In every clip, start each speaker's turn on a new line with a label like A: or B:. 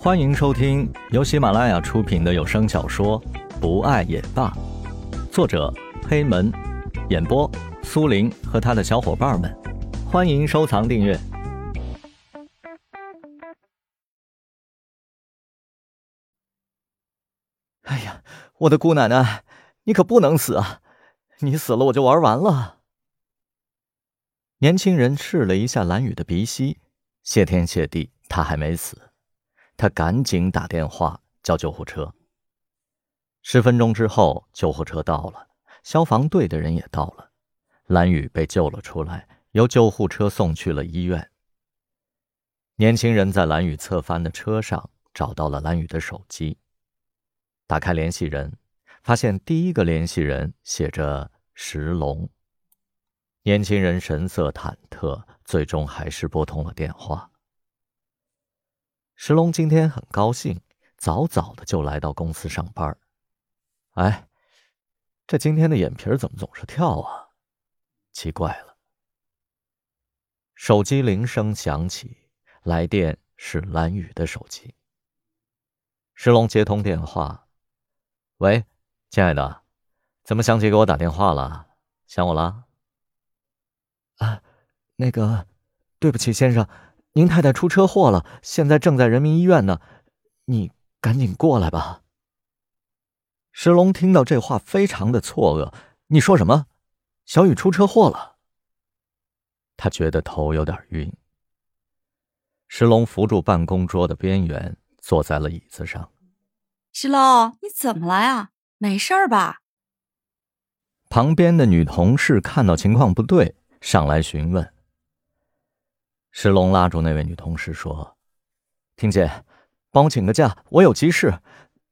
A: 欢迎收听由喜马拉雅出品的有声小说《不爱也罢》，作者黑门，演播苏林和他的小伙伴们。欢迎收藏订阅。
B: 哎呀，我的姑奶奶，你可不能死啊！你死了我就玩完了。
A: 年轻人试了一下蓝雨的鼻息，谢天谢地，他还没死。他赶紧打电话叫救护车。十分钟之后，救护车到了，消防队的人也到了，蓝雨被救了出来，由救护车送去了医院。年轻人在蓝雨侧翻的车上找到了蓝雨的手机，打开联系人，发现第一个联系人写着石龙。年轻人神色忐忑，最终还是拨通了电话。石龙今天很高兴，早早的就来到公司上班。哎，这今天的眼皮怎么总是跳啊？奇怪了。手机铃声响起，来电是蓝雨的手机。石龙接通电话：“喂，亲爱的，怎么想起给我打电话了？想我了？”
B: 啊，那个，对不起，先生。您太太出车祸了，现在正在人民医院呢，你赶紧过来吧。
A: 石龙听到这话，非常的错愕。你说什么？小雨出车祸了？他觉得头有点晕。石龙扶住办公桌的边缘，坐在了椅子上。
C: 石龙，你怎么了呀？没事吧？
A: 旁边的女同事看到情况不对，上来询问。石龙拉住那位女同事说：“婷姐，帮我请个假，我有急事。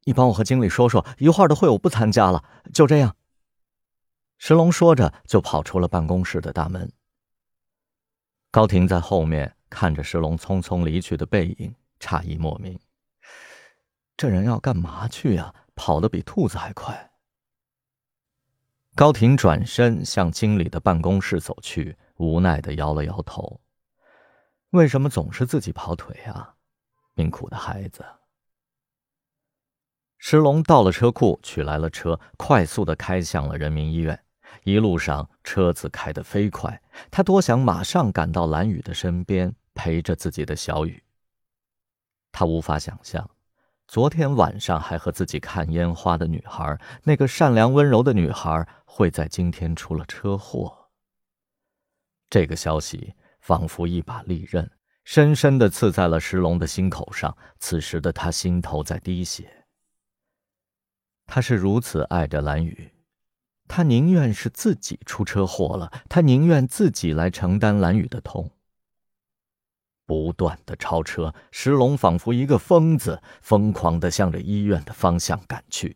A: 你帮我和经理说说，一会儿的会我不参加了。就这样。”石龙说着就跑出了办公室的大门。高婷在后面看着石龙匆匆离去的背影，诧异莫名：“这人要干嘛去呀？跑得比兔子还快。”高婷转身向经理的办公室走去，无奈的摇了摇头。为什么总是自己跑腿啊？命苦的孩子。石龙到了车库，取来了车，快速的开向了人民医院。一路上车子开得飞快，他多想马上赶到蓝雨的身边，陪着自己的小雨。他无法想象，昨天晚上还和自己看烟花的女孩，那个善良温柔的女孩，会在今天出了车祸。这个消息。仿佛一把利刃，深深的刺在了石龙的心口上。此时的他心头在滴血。他是如此爱着蓝雨，他宁愿是自己出车祸了，他宁愿自己来承担蓝雨的痛。不断的超车，石龙仿佛一个疯子，疯狂的向着医院的方向赶去。